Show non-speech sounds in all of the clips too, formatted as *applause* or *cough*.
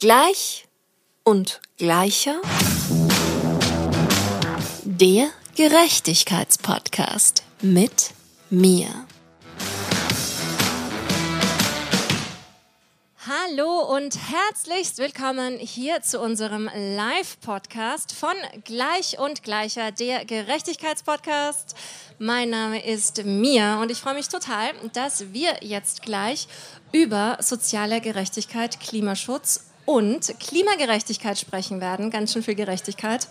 Gleich und gleicher. Der Gerechtigkeitspodcast mit mir. Hallo und herzlichst willkommen hier zu unserem Live-Podcast von Gleich und Gleicher, der Gerechtigkeitspodcast. Mein Name ist Mia und ich freue mich total, dass wir jetzt gleich über soziale Gerechtigkeit, Klimaschutz und Klimagerechtigkeit sprechen werden. Ganz schön viel Gerechtigkeit.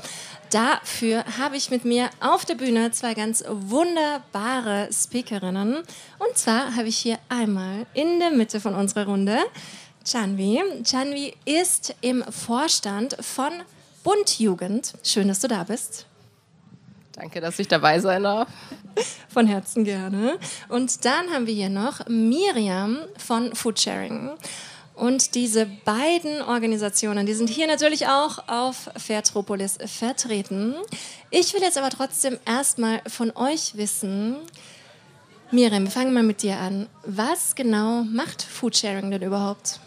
Dafür habe ich mit mir auf der Bühne zwei ganz wunderbare Speakerinnen. Und zwar habe ich hier einmal in der Mitte von unserer Runde Chanvi. Chanvi ist im Vorstand von Bundjugend. Schön, dass du da bist. Danke, dass ich dabei sein darf. Von Herzen gerne. Und dann haben wir hier noch Miriam von Foodsharing. Und diese beiden Organisationen, die sind hier natürlich auch auf Fairtropolis vertreten. Ich will jetzt aber trotzdem erstmal von euch wissen, Miriam, wir fangen mal mit dir an. Was genau macht Foodsharing denn überhaupt?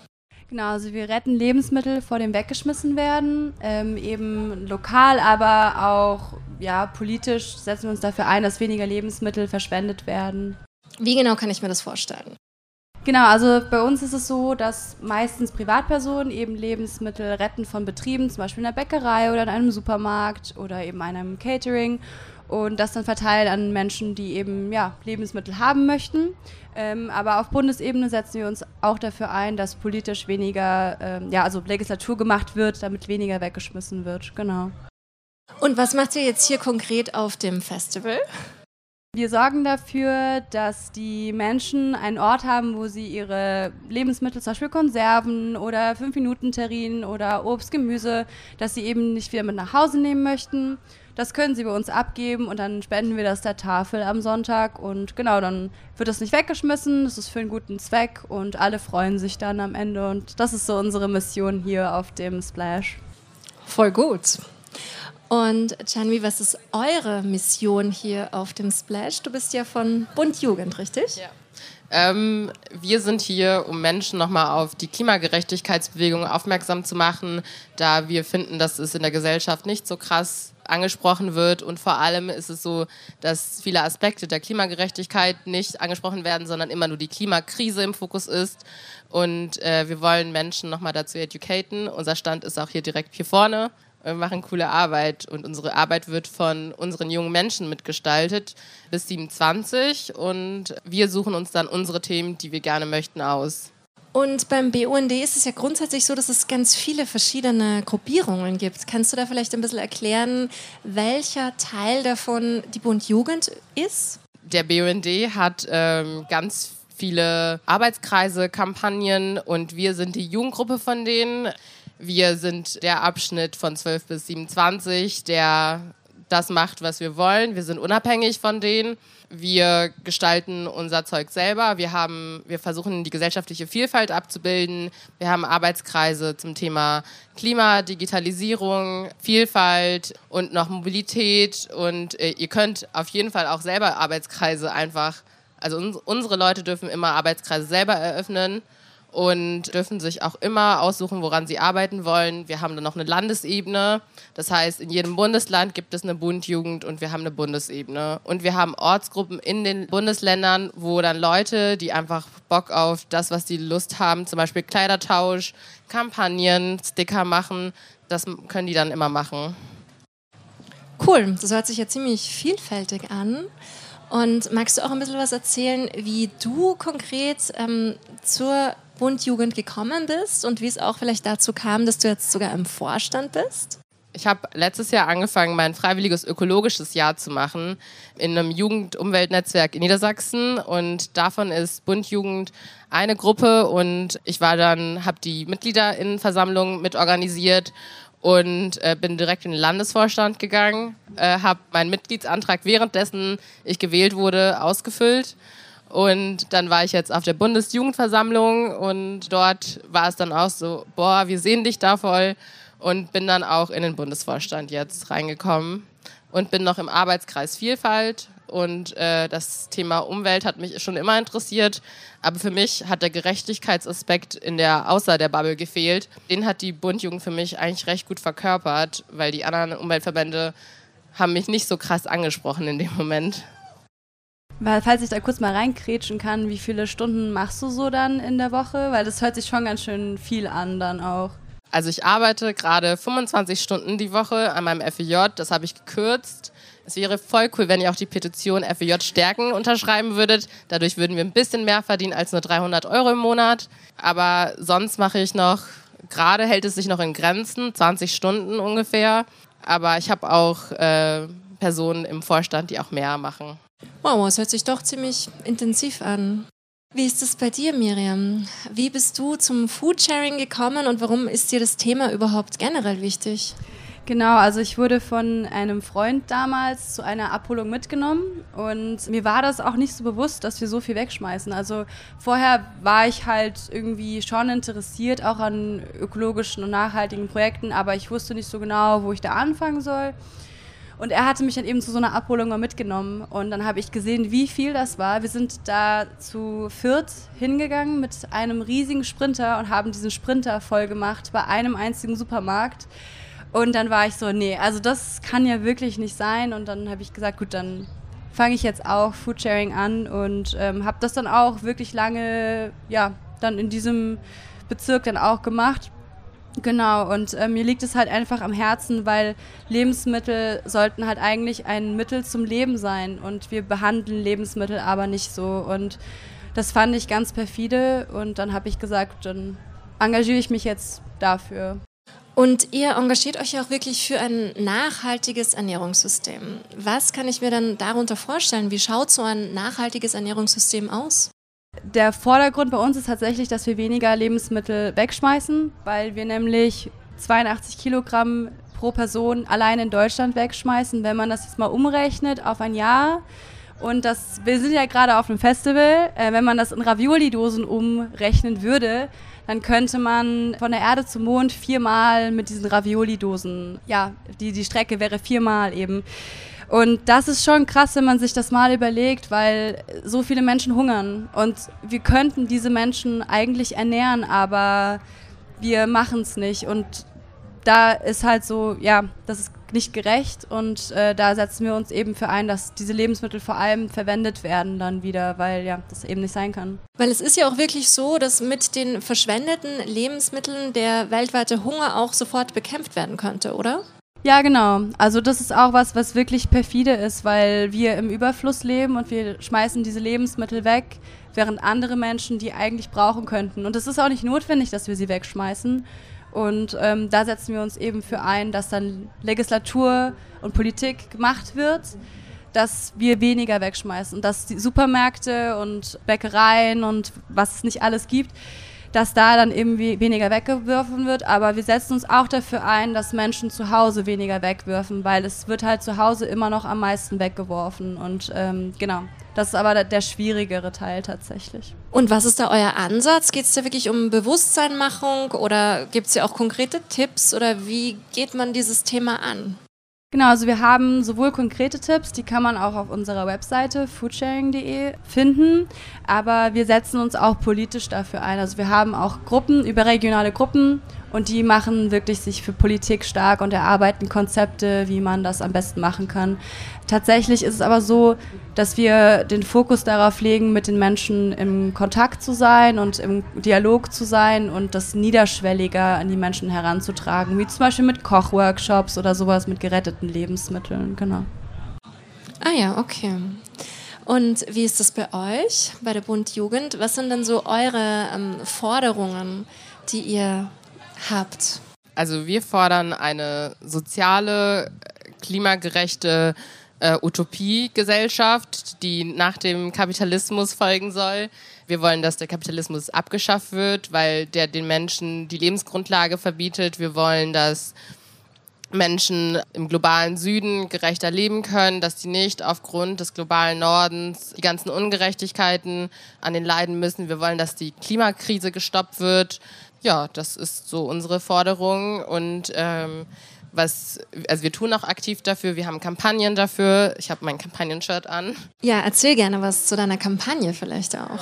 Genau, also wir retten Lebensmittel vor dem Weggeschmissen werden, ähm, eben lokal, aber auch ja, politisch setzen wir uns dafür ein, dass weniger Lebensmittel verschwendet werden. Wie genau kann ich mir das vorstellen? Genau, also bei uns ist es so, dass meistens Privatpersonen eben Lebensmittel retten von Betrieben, zum Beispiel in der Bäckerei oder in einem Supermarkt oder eben einem Catering und das dann verteilen an Menschen, die eben ja, Lebensmittel haben möchten. Ähm, aber auf Bundesebene setzen wir uns auch dafür ein, dass politisch weniger, ähm, ja, also Legislatur gemacht wird, damit weniger weggeschmissen wird. Genau. Und was macht ihr jetzt hier konkret auf dem Festival? Wir sorgen dafür, dass die Menschen einen Ort haben, wo sie ihre Lebensmittel, zum Beispiel Konserven oder 5-Minuten-Terrinen oder Obst, Gemüse, dass sie eben nicht wieder mit nach Hause nehmen möchten. Das können sie bei uns abgeben und dann spenden wir das der Tafel am Sonntag. Und genau, dann wird das nicht weggeschmissen, das ist für einen guten Zweck und alle freuen sich dann am Ende. Und das ist so unsere Mission hier auf dem Splash. Voll gut. Und Chanvi, was ist eure Mission hier auf dem Splash? Du bist ja von Bund Jugend, richtig? Ja. Ähm, wir sind hier, um Menschen nochmal auf die Klimagerechtigkeitsbewegung aufmerksam zu machen, da wir finden, dass es in der Gesellschaft nicht so krass angesprochen wird und vor allem ist es so, dass viele Aspekte der Klimagerechtigkeit nicht angesprochen werden, sondern immer nur die Klimakrise im Fokus ist und äh, wir wollen Menschen nochmal dazu educaten. Unser Stand ist auch hier direkt hier vorne wir machen coole Arbeit und unsere Arbeit wird von unseren jungen Menschen mitgestaltet bis 27 und wir suchen uns dann unsere Themen, die wir gerne möchten, aus. Und beim BUND ist es ja grundsätzlich so, dass es ganz viele verschiedene Gruppierungen gibt. Kannst du da vielleicht ein bisschen erklären, welcher Teil davon die Bund Jugend ist? Der BUND hat ähm, ganz viele Arbeitskreise, Kampagnen und wir sind die Jugendgruppe von denen. Wir sind der Abschnitt von 12 bis 27, der das macht, was wir wollen. Wir sind unabhängig von denen. Wir gestalten unser Zeug selber. Wir, haben, wir versuchen, die gesellschaftliche Vielfalt abzubilden. Wir haben Arbeitskreise zum Thema Klima, Digitalisierung, Vielfalt und noch Mobilität. Und äh, ihr könnt auf jeden Fall auch selber Arbeitskreise einfach, also uns, unsere Leute dürfen immer Arbeitskreise selber eröffnen und dürfen sich auch immer aussuchen, woran sie arbeiten wollen. Wir haben dann noch eine Landesebene. Das heißt, in jedem Bundesland gibt es eine Bundjugend und wir haben eine Bundesebene. Und wir haben Ortsgruppen in den Bundesländern, wo dann Leute, die einfach Bock auf das, was sie Lust haben, zum Beispiel Kleidertausch, Kampagnen, Sticker machen, das können die dann immer machen. Cool, das hört sich ja ziemlich vielfältig an. Und magst du auch ein bisschen was erzählen, wie du konkret ähm, zur Bundjugend gekommen bist und wie es auch vielleicht dazu kam, dass du jetzt sogar im Vorstand bist? Ich habe letztes Jahr angefangen, mein freiwilliges ökologisches Jahr zu machen in einem Jugend-Umweltnetzwerk in Niedersachsen. Und davon ist Bundjugend eine Gruppe. Und ich war dann, habe die Mitgliederinnenversammlung mit organisiert und äh, bin direkt in den Landesvorstand gegangen, äh, habe meinen Mitgliedsantrag währenddessen ich gewählt wurde ausgefüllt und dann war ich jetzt auf der Bundesjugendversammlung und dort war es dann auch so, boah, wir sehen dich da voll und bin dann auch in den Bundesvorstand jetzt reingekommen und bin noch im Arbeitskreis Vielfalt und äh, das Thema Umwelt hat mich schon immer interessiert. Aber für mich hat der Gerechtigkeitsaspekt in der außer der Bubble gefehlt. Den hat die Bundjugend für mich eigentlich recht gut verkörpert, weil die anderen Umweltverbände haben mich nicht so krass angesprochen in dem Moment. Weil, falls ich da kurz mal reinkrätschen kann, wie viele Stunden machst du so dann in der Woche? Weil das hört sich schon ganz schön viel an dann auch. Also ich arbeite gerade 25 Stunden die Woche an meinem FEJ, das habe ich gekürzt. Es wäre voll cool, wenn ihr auch die Petition FEJ stärken unterschreiben würdet. Dadurch würden wir ein bisschen mehr verdienen als nur 300 Euro im Monat. Aber sonst mache ich noch, gerade hält es sich noch in Grenzen, 20 Stunden ungefähr. Aber ich habe auch äh, Personen im Vorstand, die auch mehr machen. Wow, es hört sich doch ziemlich intensiv an. Wie ist es bei dir, Miriam? Wie bist du zum Foodsharing gekommen und warum ist dir das Thema überhaupt generell wichtig? Genau, also ich wurde von einem Freund damals zu einer Abholung mitgenommen und mir war das auch nicht so bewusst, dass wir so viel wegschmeißen. Also vorher war ich halt irgendwie schon interessiert, auch an ökologischen und nachhaltigen Projekten, aber ich wusste nicht so genau, wo ich da anfangen soll. Und er hatte mich dann eben zu so einer Abholung mal mitgenommen. Und dann habe ich gesehen, wie viel das war. Wir sind da zu viert hingegangen mit einem riesigen Sprinter und haben diesen Sprinter voll gemacht bei einem einzigen Supermarkt. Und dann war ich so, nee, also das kann ja wirklich nicht sein. Und dann habe ich gesagt, gut, dann fange ich jetzt auch Foodsharing an und ähm, habe das dann auch wirklich lange, ja, dann in diesem Bezirk dann auch gemacht Genau, und äh, mir liegt es halt einfach am Herzen, weil Lebensmittel sollten halt eigentlich ein Mittel zum Leben sein und wir behandeln Lebensmittel aber nicht so. Und das fand ich ganz perfide und dann habe ich gesagt, dann engagiere ich mich jetzt dafür. Und ihr engagiert euch ja auch wirklich für ein nachhaltiges Ernährungssystem. Was kann ich mir dann darunter vorstellen? Wie schaut so ein nachhaltiges Ernährungssystem aus? Der Vordergrund bei uns ist tatsächlich, dass wir weniger Lebensmittel wegschmeißen, weil wir nämlich 82 Kilogramm pro Person allein in Deutschland wegschmeißen. Wenn man das jetzt mal umrechnet auf ein Jahr, und das, wir sind ja gerade auf einem Festival, äh, wenn man das in Ravioli-Dosen umrechnen würde, dann könnte man von der Erde zum Mond viermal mit diesen Ravioli-Dosen, ja, die, die Strecke wäre viermal eben. Und das ist schon krass, wenn man sich das mal überlegt, weil so viele Menschen hungern und wir könnten diese Menschen eigentlich ernähren, aber wir machen es nicht. Und da ist halt so, ja, das ist nicht gerecht und äh, da setzen wir uns eben für ein, dass diese Lebensmittel vor allem verwendet werden dann wieder, weil ja, das eben nicht sein kann. Weil es ist ja auch wirklich so, dass mit den verschwendeten Lebensmitteln der weltweite Hunger auch sofort bekämpft werden könnte, oder? Ja, genau. Also das ist auch was, was wirklich perfide ist, weil wir im Überfluss leben und wir schmeißen diese Lebensmittel weg, während andere Menschen die eigentlich brauchen könnten. Und es ist auch nicht notwendig, dass wir sie wegschmeißen. Und ähm, da setzen wir uns eben für ein, dass dann Legislatur und Politik gemacht wird, dass wir weniger wegschmeißen und dass die Supermärkte und Bäckereien und was es nicht alles gibt, dass da dann eben weniger weggeworfen wird. Aber wir setzen uns auch dafür ein, dass Menschen zu Hause weniger wegwerfen, weil es wird halt zu Hause immer noch am meisten weggeworfen. Und ähm, genau, das ist aber der schwierigere Teil tatsächlich. Und was ist da euer Ansatz? Geht es da wirklich um Bewusstseinmachung oder gibt es ja auch konkrete Tipps oder wie geht man dieses Thema an? Genau, also wir haben sowohl konkrete Tipps, die kann man auch auf unserer Webseite foodsharing.de finden, aber wir setzen uns auch politisch dafür ein. Also wir haben auch Gruppen, überregionale Gruppen und die machen wirklich sich für Politik stark und erarbeiten Konzepte, wie man das am besten machen kann. Tatsächlich ist es aber so, dass wir den Fokus darauf legen, mit den Menschen im Kontakt zu sein und im Dialog zu sein und das niederschwelliger an die Menschen heranzutragen, wie zum Beispiel mit Kochworkshops oder sowas mit geretteten Lebensmitteln, genau. Ah ja, okay. Und wie ist das bei euch, bei der Bund Jugend? Was sind denn so eure ähm, Forderungen, die ihr habt? Also wir fordern eine soziale, klimagerechte äh, Utopiegesellschaft, die nach dem Kapitalismus folgen soll. Wir wollen, dass der Kapitalismus abgeschafft wird, weil der den Menschen die Lebensgrundlage verbietet. Wir wollen, dass Menschen im globalen Süden gerechter leben können, dass sie nicht aufgrund des globalen Nordens die ganzen Ungerechtigkeiten an den leiden müssen. Wir wollen, dass die Klimakrise gestoppt wird. Ja, das ist so unsere Forderung und ähm, was, also wir tun auch aktiv dafür, wir haben Kampagnen dafür. Ich habe mein Kampagnen-Shirt an. Ja, erzähl gerne was zu deiner Kampagne vielleicht auch.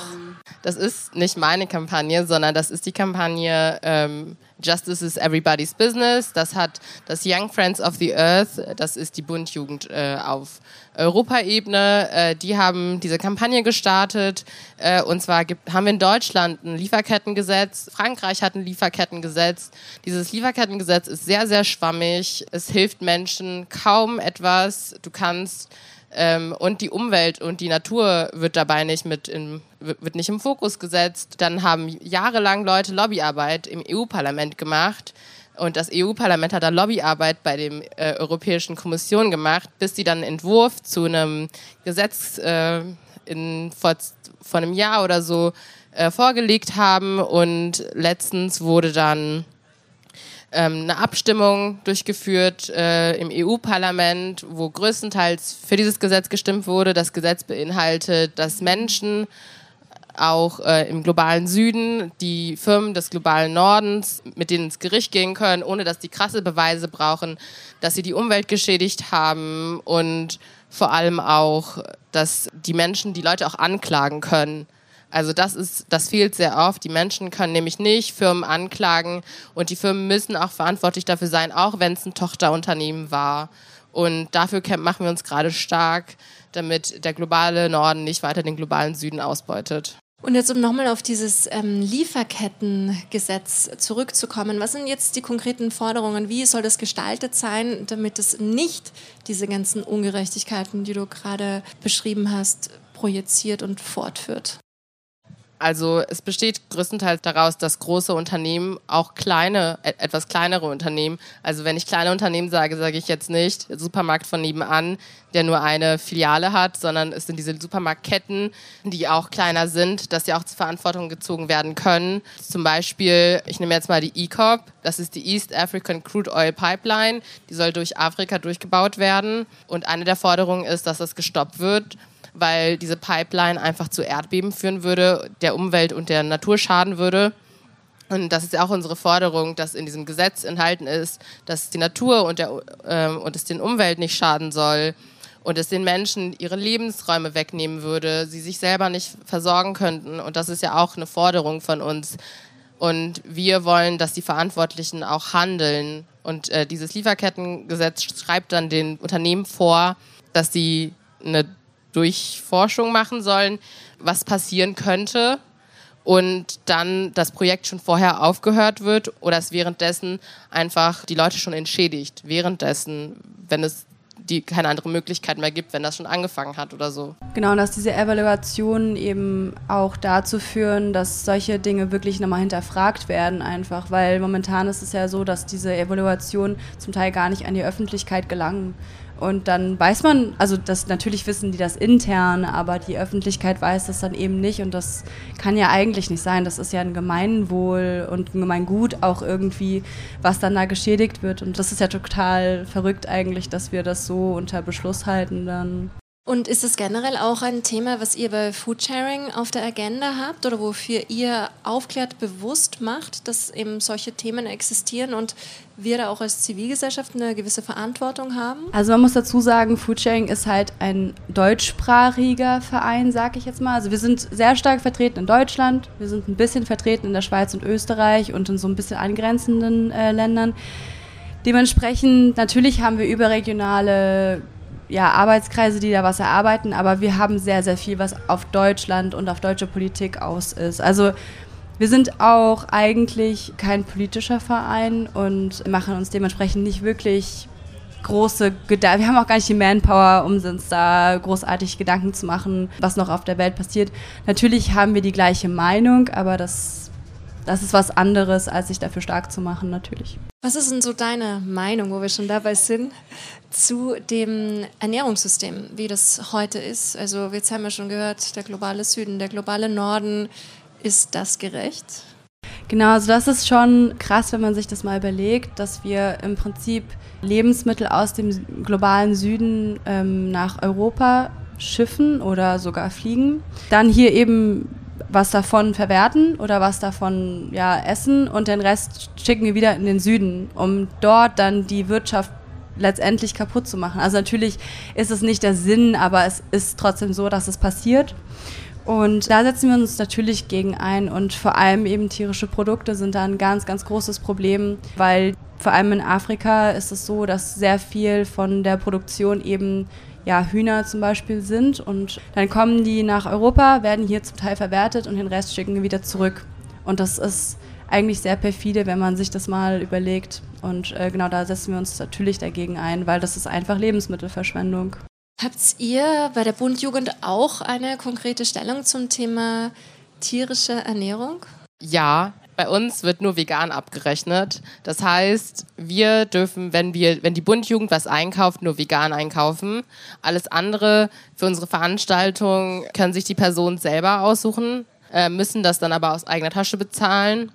Das ist nicht meine Kampagne, sondern das ist die Kampagne ähm, Justice is Everybody's Business. Das hat das Young Friends of the Earth, das ist die Bundjugend äh, auf Europaebene. Äh, die haben diese Kampagne gestartet. Äh, und zwar gibt, haben wir in Deutschland ein Lieferkettengesetz. Frankreich hat ein Lieferkettengesetz. Dieses Lieferkettengesetz ist sehr, sehr schwammig. Es hilft Menschen kaum etwas. Du kannst ähm, und die Umwelt und die Natur wird dabei nicht mit in, wird nicht im Fokus gesetzt. Dann haben jahrelang Leute Lobbyarbeit im EU-Parlament gemacht. Und das EU-Parlament hat da Lobbyarbeit bei der äh, Europäischen Kommission gemacht, bis sie dann einen Entwurf zu einem Gesetz äh, in, vor, vor einem Jahr oder so äh, vorgelegt haben. Und letztens wurde dann ähm, eine Abstimmung durchgeführt äh, im EU-Parlament, wo größtenteils für dieses Gesetz gestimmt wurde. Das Gesetz beinhaltet, dass Menschen auch äh, im globalen Süden die Firmen des globalen Nordens mit denen ins Gericht gehen können, ohne dass die krasse Beweise brauchen, dass sie die Umwelt geschädigt haben und vor allem auch, dass die Menschen die Leute auch anklagen können. Also das ist, das fehlt sehr oft. Die Menschen können nämlich nicht Firmen anklagen und die Firmen müssen auch verantwortlich dafür sein, auch wenn es ein Tochterunternehmen war. Und dafür machen wir uns gerade stark, damit der globale Norden nicht weiter den globalen Süden ausbeutet. Und jetzt, um nochmal auf dieses ähm, Lieferkettengesetz zurückzukommen, was sind jetzt die konkreten Forderungen? Wie soll das gestaltet sein, damit es nicht diese ganzen Ungerechtigkeiten, die du gerade beschrieben hast, projiziert und fortführt? Also es besteht größtenteils daraus, dass große Unternehmen, auch kleine, etwas kleinere Unternehmen, also wenn ich kleine Unternehmen sage, sage ich jetzt nicht Supermarkt von nebenan, der nur eine Filiale hat, sondern es sind diese Supermarktketten, die auch kleiner sind, dass sie auch zur Verantwortung gezogen werden können. Zum Beispiel, ich nehme jetzt mal die ECOP, das ist die East African Crude Oil Pipeline, die soll durch Afrika durchgebaut werden. Und eine der Forderungen ist, dass das gestoppt wird weil diese Pipeline einfach zu Erdbeben führen würde, der Umwelt und der Natur schaden würde. Und das ist ja auch unsere Forderung, dass in diesem Gesetz enthalten ist, dass die Natur und, der, ähm, und es den Umwelt nicht schaden soll und es den Menschen ihre Lebensräume wegnehmen würde, sie sich selber nicht versorgen könnten. Und das ist ja auch eine Forderung von uns. Und wir wollen, dass die Verantwortlichen auch handeln. Und äh, dieses Lieferkettengesetz schreibt dann den Unternehmen vor, dass sie eine Durchforschung machen sollen, was passieren könnte und dann das Projekt schon vorher aufgehört wird oder es währenddessen einfach die Leute schon entschädigt. Währenddessen, wenn es die keine andere Möglichkeit mehr gibt, wenn das schon angefangen hat oder so. Genau, und dass diese Evaluationen eben auch dazu führen, dass solche Dinge wirklich nochmal hinterfragt werden, einfach, weil momentan ist es ja so, dass diese Evaluationen zum Teil gar nicht an die Öffentlichkeit gelangen. Und dann weiß man, also das natürlich wissen die das intern, aber die Öffentlichkeit weiß das dann eben nicht und das kann ja eigentlich nicht sein. Das ist ja ein Gemeinwohl und ein Gemeingut auch irgendwie, was dann da geschädigt wird. Und das ist ja total verrückt eigentlich, dass wir das so unter Beschluss halten dann. Und ist es generell auch ein Thema, was ihr bei Foodsharing auf der Agenda habt oder wofür ihr aufklärt, bewusst macht, dass eben solche Themen existieren und wir da auch als Zivilgesellschaft eine gewisse Verantwortung haben? Also man muss dazu sagen, Foodsharing ist halt ein deutschsprachiger Verein, sag ich jetzt mal. Also wir sind sehr stark vertreten in Deutschland, wir sind ein bisschen vertreten in der Schweiz und Österreich und in so ein bisschen angrenzenden äh, Ländern. Dementsprechend, natürlich haben wir überregionale ja, Arbeitskreise, die da was erarbeiten, aber wir haben sehr, sehr viel, was auf Deutschland und auf deutsche Politik aus ist. Also wir sind auch eigentlich kein politischer Verein und machen uns dementsprechend nicht wirklich große Gedanken. Wir haben auch gar nicht die Manpower, um uns da großartig Gedanken zu machen, was noch auf der Welt passiert. Natürlich haben wir die gleiche Meinung, aber das, das ist was anderes, als sich dafür stark zu machen, natürlich. Was ist denn so deine Meinung, wo wir schon dabei sind, zu dem Ernährungssystem, wie das heute ist? Also jetzt haben wir schon gehört, der globale Süden, der globale Norden, ist das gerecht? Genau, also das ist schon krass, wenn man sich das mal überlegt, dass wir im Prinzip Lebensmittel aus dem globalen Süden ähm, nach Europa schiffen oder sogar fliegen. Dann hier eben was davon verwerten oder was davon ja essen und den Rest schicken wir wieder in den Süden, um dort dann die Wirtschaft letztendlich kaputt zu machen. Also natürlich ist es nicht der Sinn, aber es ist trotzdem so, dass es passiert. Und da setzen wir uns natürlich gegen ein und vor allem eben tierische Produkte sind da ein ganz, ganz großes Problem, weil vor allem in Afrika ist es so, dass sehr viel von der Produktion eben ja, Hühner zum Beispiel sind und dann kommen die nach Europa, werden hier zum Teil verwertet und den Rest schicken wir wieder zurück. Und das ist eigentlich sehr perfide, wenn man sich das mal überlegt. Und äh, genau da setzen wir uns natürlich dagegen ein, weil das ist einfach Lebensmittelverschwendung. Habt ihr bei der Bundjugend auch eine konkrete Stellung zum Thema tierische Ernährung? Ja, bei uns wird nur vegan abgerechnet. Das heißt, wir dürfen, wenn wir, wenn die Bundjugend was einkauft, nur vegan einkaufen. Alles andere für unsere Veranstaltung können sich die Personen selber aussuchen, äh, müssen das dann aber aus eigener Tasche bezahlen.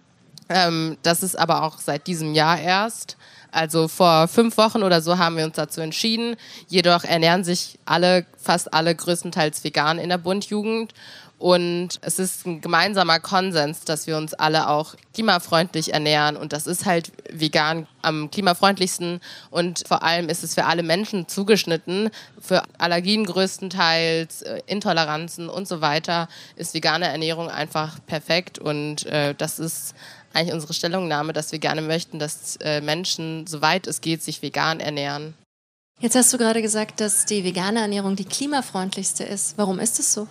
Ähm, das ist aber auch seit diesem Jahr erst. Also vor fünf Wochen oder so haben wir uns dazu entschieden. Jedoch ernähren sich alle, fast alle größtenteils vegan in der Bundjugend. Und es ist ein gemeinsamer Konsens, dass wir uns alle auch klimafreundlich ernähren. Und das ist halt vegan am klimafreundlichsten. Und vor allem ist es für alle Menschen zugeschnitten. Für Allergien größtenteils, äh, Intoleranzen und so weiter ist vegane Ernährung einfach perfekt. Und äh, das ist eigentlich unsere Stellungnahme, dass wir gerne möchten, dass äh, Menschen, soweit es geht, sich vegan ernähren. Jetzt hast du gerade gesagt, dass die vegane Ernährung die klimafreundlichste ist. Warum ist es so?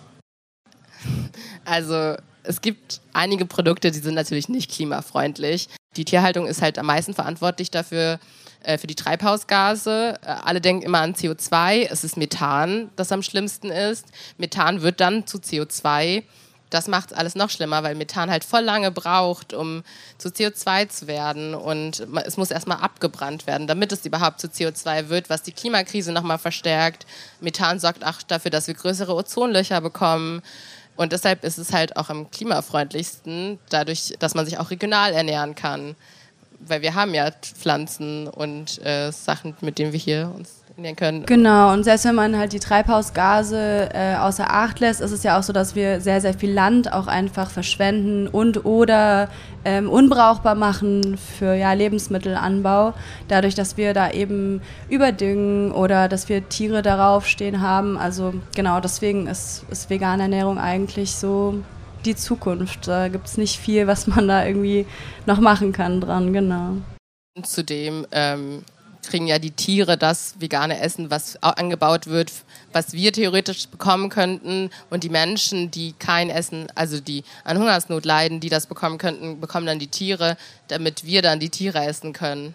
Also es gibt einige Produkte, die sind natürlich nicht klimafreundlich. Die Tierhaltung ist halt am meisten verantwortlich dafür, äh, für die Treibhausgase. Äh, alle denken immer an CO2. Es ist Methan, das am schlimmsten ist. Methan wird dann zu CO2 das macht alles noch schlimmer, weil Methan halt voll lange braucht, um zu CO2 zu werden. Und es muss erstmal abgebrannt werden, damit es überhaupt zu CO2 wird, was die Klimakrise nochmal verstärkt. Methan sorgt auch dafür, dass wir größere Ozonlöcher bekommen. Und deshalb ist es halt auch am klimafreundlichsten, dadurch, dass man sich auch regional ernähren kann. Weil wir haben ja Pflanzen und äh, Sachen, mit denen wir hier uns ernähren können. Genau, und selbst wenn man halt die Treibhausgase äh, außer Acht lässt, ist es ja auch so, dass wir sehr, sehr viel Land auch einfach verschwenden und oder ähm, unbrauchbar machen für ja, Lebensmittelanbau, dadurch, dass wir da eben überdüngen oder dass wir Tiere darauf stehen haben. Also genau, deswegen ist, ist vegane Ernährung eigentlich so die Zukunft. Da gibt es nicht viel, was man da irgendwie noch machen kann dran, genau. Zudem ähm, kriegen ja die Tiere das vegane Essen, was angebaut wird, was wir theoretisch bekommen könnten. Und die Menschen, die kein Essen, also die an Hungersnot leiden, die das bekommen könnten, bekommen dann die Tiere, damit wir dann die Tiere essen können.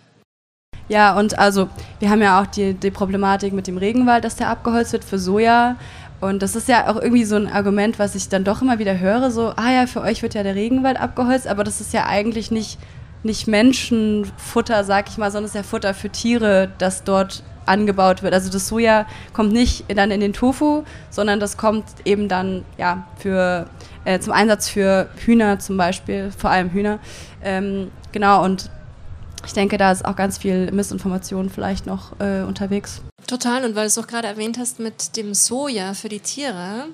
Ja, und also wir haben ja auch die, die Problematik mit dem Regenwald, dass der abgeholzt wird für Soja. Und das ist ja auch irgendwie so ein Argument, was ich dann doch immer wieder höre, so, ah ja, für euch wird ja der Regenwald abgeholzt, aber das ist ja eigentlich nicht nicht Menschenfutter, sag ich mal, sondern es ist ja Futter für Tiere, das dort angebaut wird. Also das Soja kommt nicht dann in den Tofu, sondern das kommt eben dann ja für äh, zum Einsatz für Hühner zum Beispiel, vor allem Hühner. Ähm, genau und ich denke, da ist auch ganz viel Missinformation vielleicht noch äh, unterwegs. Total und weil du es auch gerade erwähnt hast mit dem Soja für die Tiere.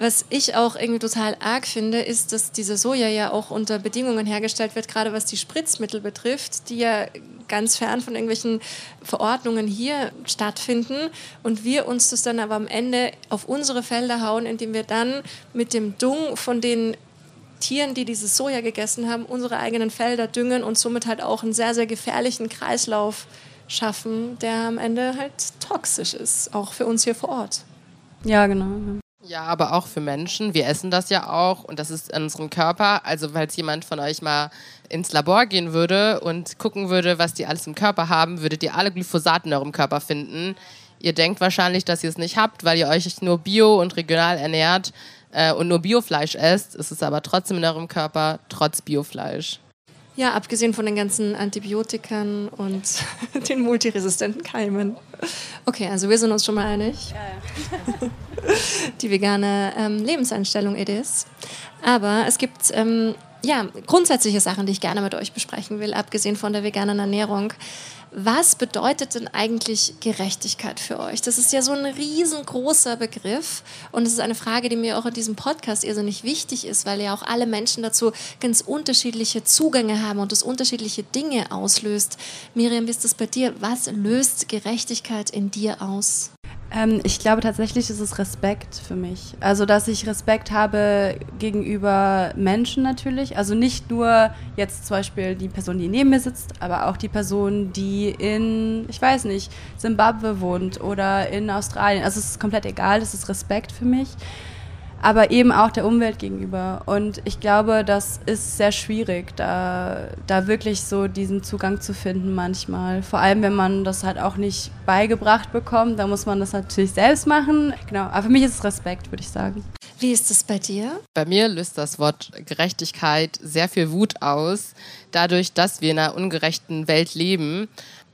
Was ich auch irgendwie total arg finde, ist, dass diese Soja ja auch unter Bedingungen hergestellt wird, gerade was die Spritzmittel betrifft, die ja ganz fern von irgendwelchen Verordnungen hier stattfinden und wir uns das dann aber am Ende auf unsere Felder hauen, indem wir dann mit dem Dung von den Tieren, die dieses Soja gegessen haben, unsere eigenen Felder düngen und somit halt auch einen sehr, sehr gefährlichen Kreislauf schaffen, der am Ende halt toxisch ist, auch für uns hier vor Ort. Ja, genau. Ja, aber auch für Menschen. Wir essen das ja auch und das ist in unserem Körper. Also, falls jemand von euch mal ins Labor gehen würde und gucken würde, was die alles im Körper haben, würdet ihr alle Glyphosat in eurem Körper finden. Ihr denkt wahrscheinlich, dass ihr es nicht habt, weil ihr euch nur bio und regional ernährt äh, und nur Biofleisch esst. Es ist aber trotzdem in eurem Körper trotz Biofleisch. Ja, abgesehen von den ganzen Antibiotikern und *laughs* den multiresistenten Keimen. Okay, also wir sind uns schon mal einig. Ja, ja. *laughs* Die vegane ähm, Lebenseinstellung it is. Aber es gibt ähm, ja, grundsätzliche Sachen, die ich gerne mit euch besprechen will, abgesehen von der veganen Ernährung. Was bedeutet denn eigentlich Gerechtigkeit für euch? Das ist ja so ein riesengroßer Begriff und es ist eine Frage, die mir auch in diesem Podcast irrsinnig wichtig ist, weil ja auch alle Menschen dazu ganz unterschiedliche Zugänge haben und das unterschiedliche Dinge auslöst. Miriam, wie ist das bei dir? Was löst Gerechtigkeit in dir aus? Ähm, ich glaube tatsächlich ist es Respekt für mich. Also, dass ich Respekt habe gegenüber Menschen natürlich. Also nicht nur jetzt zum Beispiel die Person, die neben mir sitzt, aber auch die Person, die in, ich weiß nicht, Simbabwe wohnt oder in Australien. Also es ist komplett egal, das ist Respekt für mich aber eben auch der Umwelt gegenüber. Und ich glaube, das ist sehr schwierig, da, da wirklich so diesen Zugang zu finden manchmal. Vor allem, wenn man das halt auch nicht beigebracht bekommt, da muss man das natürlich selbst machen. Genau, aber für mich ist es Respekt, würde ich sagen. Wie ist es bei dir? Bei mir löst das Wort Gerechtigkeit sehr viel Wut aus, dadurch, dass wir in einer ungerechten Welt leben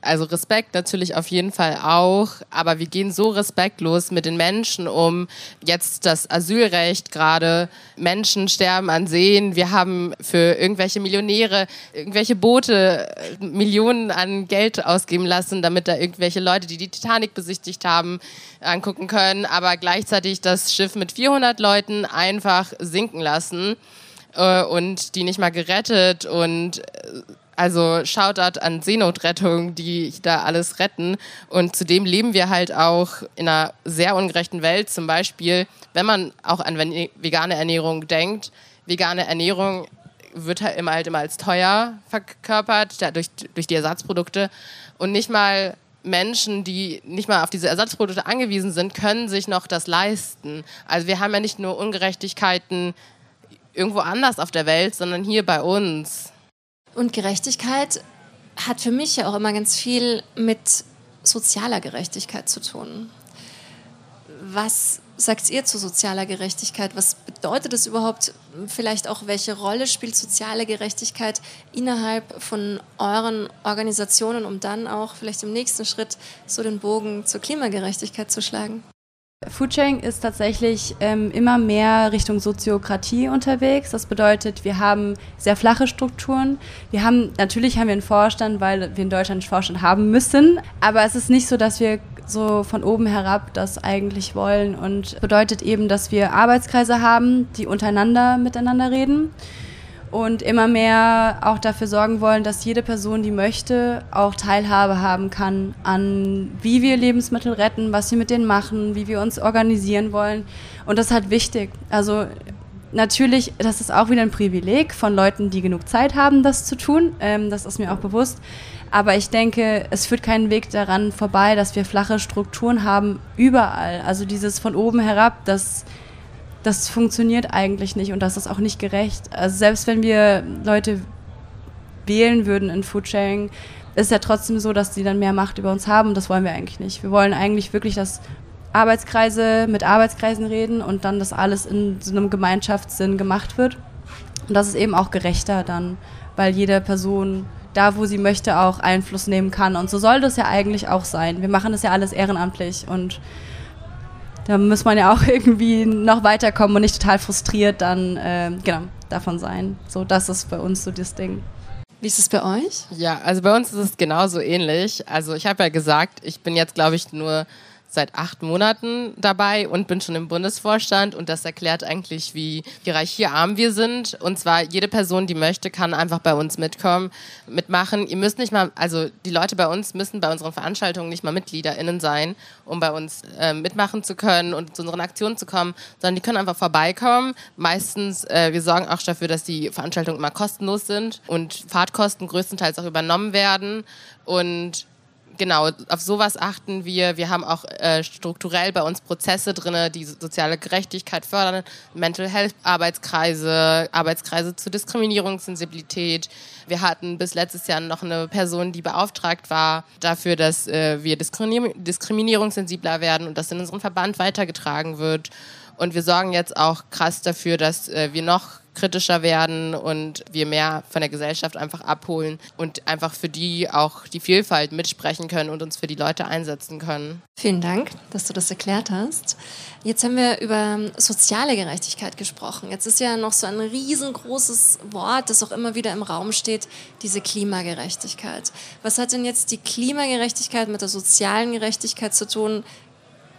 also Respekt natürlich auf jeden Fall auch, aber wir gehen so respektlos mit den Menschen um. Jetzt das Asylrecht gerade, Menschen sterben an Seen, wir haben für irgendwelche Millionäre irgendwelche Boote Millionen an Geld ausgeben lassen, damit da irgendwelche Leute, die die Titanic besichtigt haben, angucken können, aber gleichzeitig das Schiff mit 400 Leuten einfach sinken lassen äh, und die nicht mal gerettet und äh, also Shoutout an Seenotrettung, die da alles retten. Und zudem leben wir halt auch in einer sehr ungerechten Welt. Zum Beispiel, wenn man auch an vegane Ernährung denkt. Vegane Ernährung wird halt immer, halt immer als teuer verkörpert durch, durch die Ersatzprodukte. Und nicht mal Menschen, die nicht mal auf diese Ersatzprodukte angewiesen sind, können sich noch das leisten. Also wir haben ja nicht nur Ungerechtigkeiten irgendwo anders auf der Welt, sondern hier bei uns. Und Gerechtigkeit hat für mich ja auch immer ganz viel mit sozialer Gerechtigkeit zu tun. Was sagt ihr zu sozialer Gerechtigkeit? Was bedeutet es überhaupt? Vielleicht auch, welche Rolle spielt soziale Gerechtigkeit innerhalb von euren Organisationen, um dann auch vielleicht im nächsten Schritt so den Bogen zur Klimagerechtigkeit zu schlagen? Foodsharing ist tatsächlich ähm, immer mehr Richtung Soziokratie unterwegs. Das bedeutet, wir haben sehr flache Strukturen. Wir haben, natürlich haben wir einen Vorstand, weil wir in Deutschland einen Vorstand haben müssen. Aber es ist nicht so, dass wir so von oben herab das eigentlich wollen und bedeutet eben, dass wir Arbeitskreise haben, die untereinander miteinander reden und immer mehr auch dafür sorgen wollen, dass jede Person, die möchte, auch Teilhabe haben kann an, wie wir Lebensmittel retten, was wir mit denen machen, wie wir uns organisieren wollen. Und das ist halt wichtig. Also natürlich, das ist auch wieder ein Privileg von Leuten, die genug Zeit haben, das zu tun. Ähm, das ist mir auch bewusst. Aber ich denke, es führt keinen Weg daran vorbei, dass wir flache Strukturen haben überall. Also dieses von oben herab, das das funktioniert eigentlich nicht und das ist auch nicht gerecht. Also selbst wenn wir Leute wählen würden in Foodsharing, ist ja trotzdem so, dass sie dann mehr Macht über uns haben. Das wollen wir eigentlich nicht. Wir wollen eigentlich wirklich, dass Arbeitskreise mit Arbeitskreisen reden und dann das alles in so einem Gemeinschaftssinn gemacht wird. Und das ist eben auch gerechter dann, weil jede Person da, wo sie möchte, auch Einfluss nehmen kann. Und so soll das ja eigentlich auch sein. Wir machen das ja alles ehrenamtlich und da muss man ja auch *laughs* irgendwie noch weiterkommen und nicht total frustriert dann äh, genau davon sein. So, das ist bei uns so das Ding. Wie ist es bei euch? Ja, also bei uns ist es genauso ähnlich. Also ich habe ja gesagt, ich bin jetzt, glaube ich, nur seit acht Monaten dabei und bin schon im Bundesvorstand und das erklärt eigentlich, wie hierarchiearm wir sind. Und zwar jede Person, die möchte, kann einfach bei uns mitkommen, mitmachen. Ihr müsst nicht mal, also die Leute bei uns müssen bei unseren Veranstaltungen nicht mal MitgliederInnen sein, um bei uns äh, mitmachen zu können und zu unseren Aktionen zu kommen, sondern die können einfach vorbeikommen. Meistens, äh, wir sorgen auch dafür, dass die Veranstaltungen immer kostenlos sind und Fahrtkosten größtenteils auch übernommen werden. Und genau, auf sowas achten wir. Wir haben auch äh, strukturell bei uns Prozesse drin, die soziale Gerechtigkeit fördern, Mental Health Arbeitskreise, Arbeitskreise zur Diskriminierungssensibilität. Wir hatten bis letztes Jahr noch eine Person, die beauftragt war dafür, dass äh, wir diskriminierungssensibler werden und das in unserem Verband weitergetragen wird. Und wir sorgen jetzt auch krass dafür, dass äh, wir noch kritischer werden und wir mehr von der Gesellschaft einfach abholen und einfach für die auch die Vielfalt mitsprechen können und uns für die Leute einsetzen können. Vielen Dank, dass du das erklärt hast. Jetzt haben wir über soziale Gerechtigkeit gesprochen. Jetzt ist ja noch so ein riesengroßes Wort, das auch immer wieder im Raum steht, diese Klimagerechtigkeit. Was hat denn jetzt die Klimagerechtigkeit mit der sozialen Gerechtigkeit zu tun?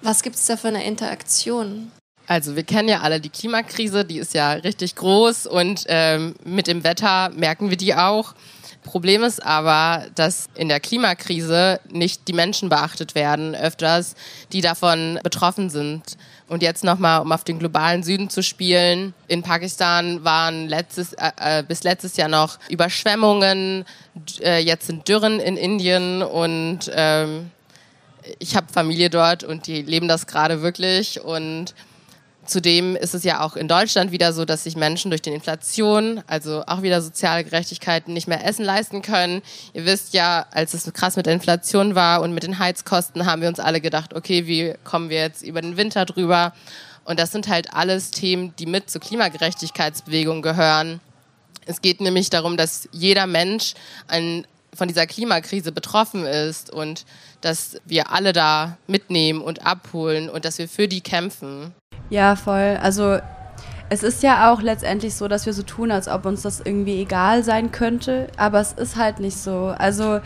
Was gibt es da für eine Interaktion? Also wir kennen ja alle die Klimakrise, die ist ja richtig groß und ähm, mit dem Wetter merken wir die auch. Problem ist aber, dass in der Klimakrise nicht die Menschen beachtet werden, öfters, die davon betroffen sind. Und jetzt nochmal, um auf den globalen Süden zu spielen. In Pakistan waren letztes, äh, äh, bis letztes Jahr noch Überschwemmungen, äh, jetzt sind Dürren in Indien und ähm, ich habe Familie dort und die leben das gerade wirklich. Und Zudem ist es ja auch in Deutschland wieder so, dass sich Menschen durch die Inflation, also auch wieder soziale Gerechtigkeiten, nicht mehr Essen leisten können. Ihr wisst ja, als es so krass mit der Inflation war und mit den Heizkosten, haben wir uns alle gedacht, okay, wie kommen wir jetzt über den Winter drüber? Und das sind halt alles Themen, die mit zur Klimagerechtigkeitsbewegung gehören. Es geht nämlich darum, dass jeder Mensch ein, von dieser Klimakrise betroffen ist und dass wir alle da mitnehmen und abholen und dass wir für die kämpfen. Ja, voll. Also es ist ja auch letztendlich so, dass wir so tun, als ob uns das irgendwie egal sein könnte, aber es ist halt nicht so. Also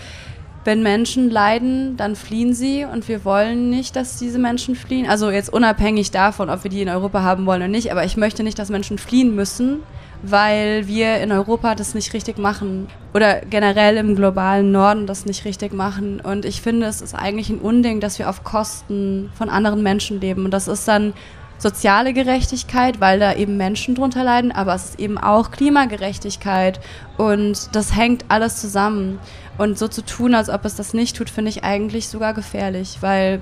wenn Menschen leiden, dann fliehen sie und wir wollen nicht, dass diese Menschen fliehen. Also jetzt unabhängig davon, ob wir die in Europa haben wollen oder nicht, aber ich möchte nicht, dass Menschen fliehen müssen, weil wir in Europa das nicht richtig machen oder generell im globalen Norden das nicht richtig machen. Und ich finde, es ist eigentlich ein Unding, dass wir auf Kosten von anderen Menschen leben. Und das ist dann soziale Gerechtigkeit, weil da eben Menschen drunter leiden, aber es ist eben auch Klimagerechtigkeit und das hängt alles zusammen. Und so zu tun, als ob es das nicht tut, finde ich eigentlich sogar gefährlich, weil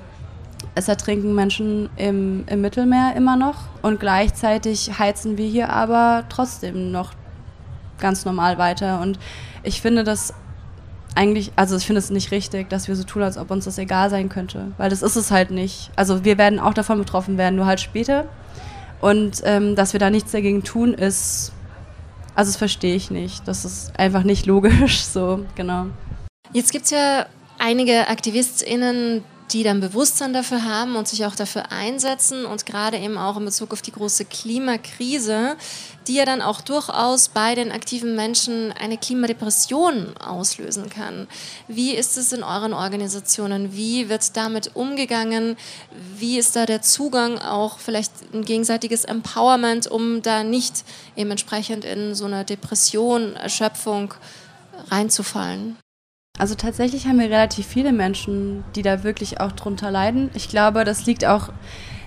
es ertrinken Menschen im, im Mittelmeer immer noch und gleichzeitig heizen wir hier aber trotzdem noch ganz normal weiter. Und ich finde das eigentlich, also ich finde es nicht richtig, dass wir so tun, als ob uns das egal sein könnte, weil das ist es halt nicht. Also wir werden auch davon betroffen werden, nur halt später. Und ähm, dass wir da nichts dagegen tun, ist, also das verstehe ich nicht. Das ist einfach nicht logisch, *laughs* so, genau. Jetzt gibt es ja einige AktivistInnen, die dann Bewusstsein dafür haben und sich auch dafür einsetzen und gerade eben auch in Bezug auf die große Klimakrise, die ja dann auch durchaus bei den aktiven Menschen eine Klimadepression auslösen kann. Wie ist es in euren Organisationen? Wie wird damit umgegangen? Wie ist da der Zugang auch vielleicht ein gegenseitiges Empowerment, um da nicht eben entsprechend in so eine Depression, Erschöpfung reinzufallen? Also tatsächlich haben wir relativ viele Menschen, die da wirklich auch drunter leiden. Ich glaube, das liegt auch,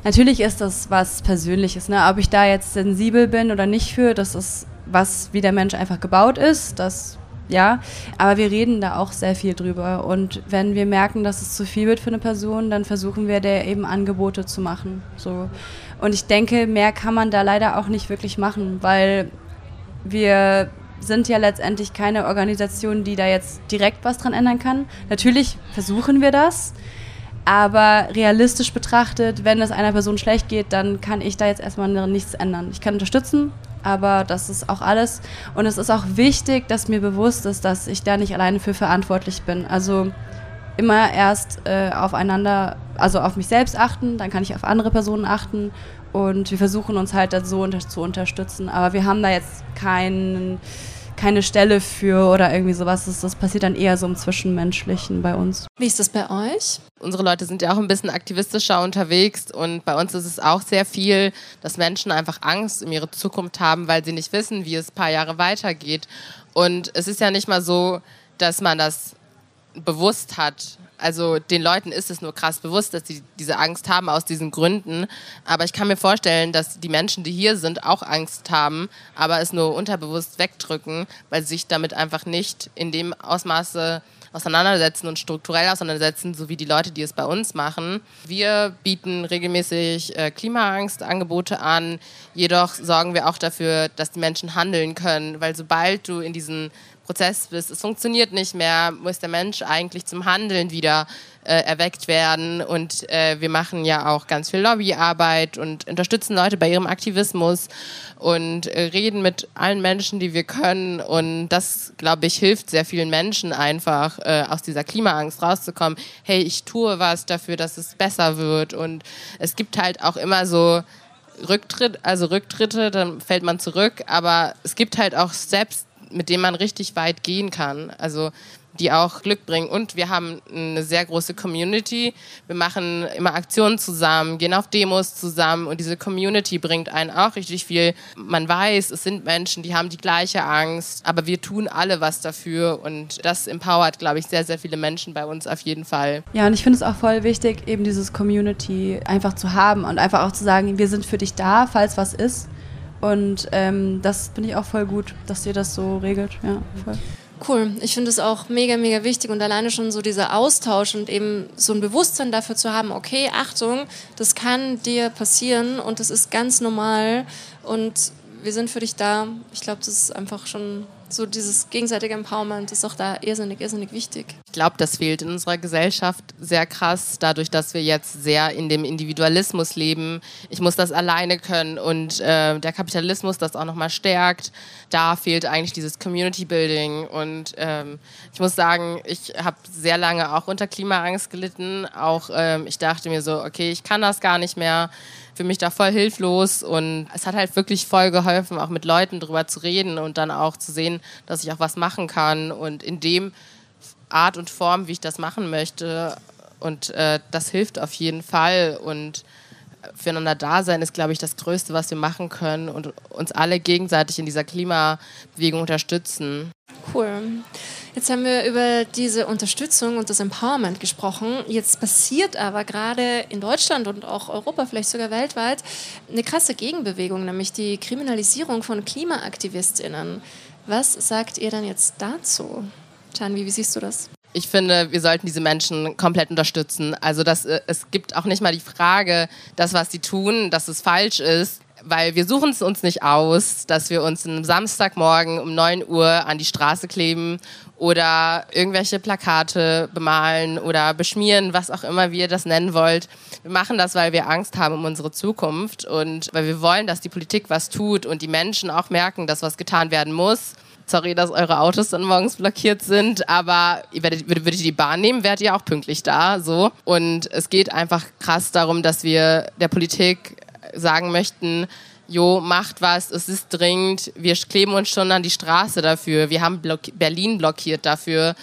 natürlich ist das was Persönliches, ne? ob ich da jetzt sensibel bin oder nicht für, das ist was, wie der Mensch einfach gebaut ist, das ja, aber wir reden da auch sehr viel drüber und wenn wir merken, dass es zu viel wird für eine Person, dann versuchen wir der eben Angebote zu machen, so. Und ich denke, mehr kann man da leider auch nicht wirklich machen, weil wir sind ja letztendlich keine Organisation, die da jetzt direkt was dran ändern kann. Natürlich versuchen wir das, aber realistisch betrachtet, wenn es einer Person schlecht geht, dann kann ich da jetzt erstmal nichts ändern. Ich kann unterstützen, aber das ist auch alles. Und es ist auch wichtig, dass mir bewusst ist, dass ich da nicht alleine für verantwortlich bin. Also immer erst äh, aufeinander, also auf mich selbst achten, dann kann ich auf andere Personen achten und wir versuchen uns halt so unter zu unterstützen. Aber wir haben da jetzt keinen keine Stelle für oder irgendwie sowas. Das, das passiert dann eher so im Zwischenmenschlichen bei uns. Wie ist das bei euch? Unsere Leute sind ja auch ein bisschen aktivistischer unterwegs und bei uns ist es auch sehr viel, dass Menschen einfach Angst um ihre Zukunft haben, weil sie nicht wissen, wie es ein paar Jahre weitergeht. Und es ist ja nicht mal so, dass man das bewusst hat. Also den Leuten ist es nur krass bewusst, dass sie diese Angst haben aus diesen Gründen. Aber ich kann mir vorstellen, dass die Menschen, die hier sind, auch Angst haben, aber es nur unterbewusst wegdrücken, weil sie sich damit einfach nicht in dem Ausmaße auseinandersetzen und strukturell auseinandersetzen, so wie die Leute, die es bei uns machen. Wir bieten regelmäßig äh, Klimaangstangebote an, jedoch sorgen wir auch dafür, dass die Menschen handeln können, weil sobald du in diesen Prozess bist, es funktioniert nicht mehr, muss der Mensch eigentlich zum Handeln wieder äh, erweckt werden. Und äh, wir machen ja auch ganz viel Lobbyarbeit und unterstützen Leute bei ihrem Aktivismus und äh, reden mit allen Menschen, die wir können. Und das, glaube ich, hilft sehr vielen Menschen einfach äh, aus dieser Klimaangst rauszukommen. Hey, ich tue was dafür, dass es besser wird. Und es gibt halt auch immer so Rücktritt, also Rücktritte, dann fällt man zurück, aber es gibt halt auch Steps, mit denen man richtig weit gehen kann. Also die auch Glück bringen. Und wir haben eine sehr große Community. Wir machen immer Aktionen zusammen, gehen auf Demos zusammen und diese Community bringt einen auch richtig viel. Man weiß, es sind Menschen, die haben die gleiche Angst, aber wir tun alle was dafür und das empowert, glaube ich, sehr, sehr viele Menschen bei uns auf jeden Fall. Ja, und ich finde es auch voll wichtig, eben dieses Community einfach zu haben und einfach auch zu sagen, wir sind für dich da, falls was ist. Und ähm, das finde ich auch voll gut, dass ihr das so regelt. Ja, voll. Cool. Ich finde es auch mega, mega wichtig und alleine schon so dieser Austausch und eben so ein Bewusstsein dafür zu haben, okay, Achtung, das kann dir passieren und das ist ganz normal und wir sind für dich da. Ich glaube, das ist einfach schon so dieses gegenseitige Empowerment ist auch da irrsinnig, irrsinnig wichtig. Ich glaube, das fehlt in unserer Gesellschaft sehr krass, dadurch, dass wir jetzt sehr in dem Individualismus leben. Ich muss das alleine können und äh, der Kapitalismus das auch nochmal stärkt. Da fehlt eigentlich dieses Community Building. Und ähm, ich muss sagen, ich habe sehr lange auch unter Klimaangst gelitten. Auch ähm, ich dachte mir so, okay, ich kann das gar nicht mehr. Für mich da voll hilflos. Und es hat halt wirklich voll geholfen, auch mit Leuten drüber zu reden und dann auch zu sehen, dass ich auch was machen kann. Und in dem Art und Form, wie ich das machen möchte. Und äh, das hilft auf jeden Fall. Und füreinander da sein ist, glaube ich, das Größte, was wir machen können und uns alle gegenseitig in dieser Klimabewegung unterstützen. Cool. Jetzt haben wir über diese Unterstützung und das Empowerment gesprochen. Jetzt passiert aber gerade in Deutschland und auch Europa, vielleicht sogar weltweit, eine krasse Gegenbewegung, nämlich die Kriminalisierung von KlimaaktivistInnen. Was sagt ihr dann jetzt dazu? Janvi, wie siehst du das? Ich finde, wir sollten diese Menschen komplett unterstützen. Also das, äh, es gibt auch nicht mal die Frage, das, was sie tun, dass es falsch ist, weil wir suchen es uns nicht aus, dass wir uns am Samstagmorgen um 9 Uhr an die Straße kleben oder irgendwelche Plakate bemalen oder beschmieren, was auch immer wir das nennen wollt. Wir machen das, weil wir Angst haben um unsere Zukunft und weil wir wollen, dass die Politik was tut und die Menschen auch merken, dass was getan werden muss. Sorry, dass eure Autos dann morgens blockiert sind, aber ihr werdet, würdet ihr die Bahn nehmen, werdet ihr auch pünktlich da, so. Und es geht einfach krass darum, dass wir der Politik sagen möchten, jo, macht was, es ist dringend, wir kleben uns schon an die Straße dafür, wir haben block Berlin blockiert dafür.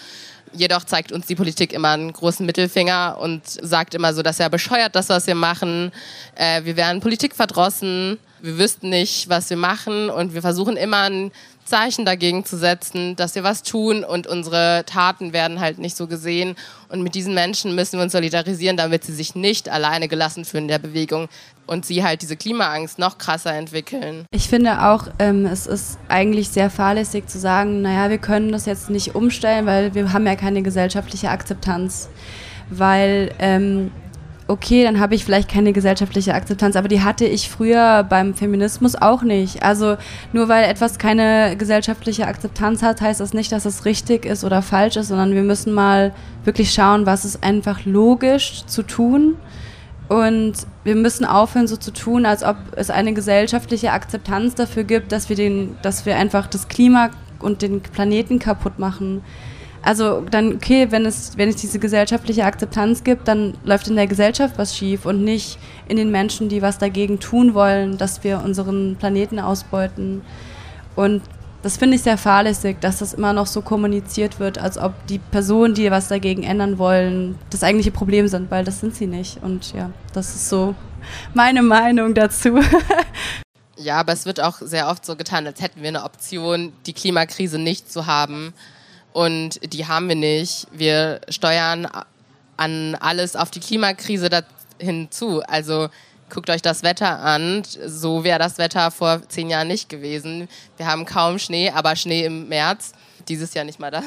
Jedoch zeigt uns die Politik immer einen großen Mittelfinger und sagt immer so, dass er bescheuert das, was wir machen. Äh, wir wären politikverdrossen, wir wüssten nicht, was wir machen und wir versuchen immer ein Zeichen dagegen zu setzen, dass wir was tun und unsere Taten werden halt nicht so gesehen. Und mit diesen Menschen müssen wir uns solidarisieren, damit sie sich nicht alleine gelassen fühlen in der Bewegung und sie halt diese Klimaangst noch krasser entwickeln. Ich finde auch, ähm, es ist eigentlich sehr fahrlässig zu sagen, naja, wir können das jetzt nicht umstellen, weil wir haben ja keine gesellschaftliche Akzeptanz. Weil ähm, okay, dann habe ich vielleicht keine gesellschaftliche Akzeptanz, aber die hatte ich früher beim Feminismus auch nicht. Also nur weil etwas keine gesellschaftliche Akzeptanz hat, heißt das nicht, dass es richtig ist oder falsch ist, sondern wir müssen mal wirklich schauen, was ist einfach logisch zu tun. Und wir müssen aufhören, so zu tun, als ob es eine gesellschaftliche Akzeptanz dafür gibt, dass wir den, dass wir einfach das Klima und den Planeten kaputt machen. Also dann, okay, wenn es, wenn es diese gesellschaftliche Akzeptanz gibt, dann läuft in der Gesellschaft was schief und nicht in den Menschen, die was dagegen tun wollen, dass wir unseren Planeten ausbeuten. Und das finde ich sehr fahrlässig, dass das immer noch so kommuniziert wird, als ob die Personen, die was dagegen ändern wollen, das eigentliche Problem sind, weil das sind sie nicht. Und ja, das ist so meine Meinung dazu. *laughs* Ja, aber es wird auch sehr oft so getan, als hätten wir eine Option, die Klimakrise nicht zu haben. Und die haben wir nicht. Wir steuern an alles auf die Klimakrise hinzu. Also guckt euch das Wetter an. So wäre das Wetter vor zehn Jahren nicht gewesen. Wir haben kaum Schnee, aber Schnee im März. Dieses Jahr nicht mal das.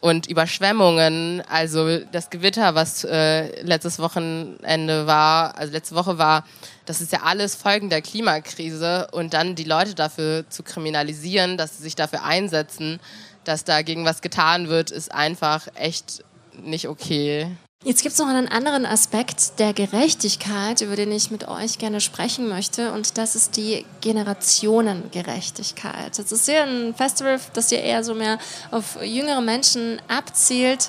Und Überschwemmungen, also das Gewitter, was äh, letztes Wochenende war, also letzte Woche war, das ist ja alles Folgen der Klimakrise. Und dann die Leute dafür zu kriminalisieren, dass sie sich dafür einsetzen, dass dagegen was getan wird, ist einfach echt nicht okay. Jetzt gibt es noch einen anderen Aspekt der Gerechtigkeit, über den ich mit euch gerne sprechen möchte, und das ist die Generationengerechtigkeit. Das ist ja ein Festival, das ja eher so mehr auf jüngere Menschen abzielt.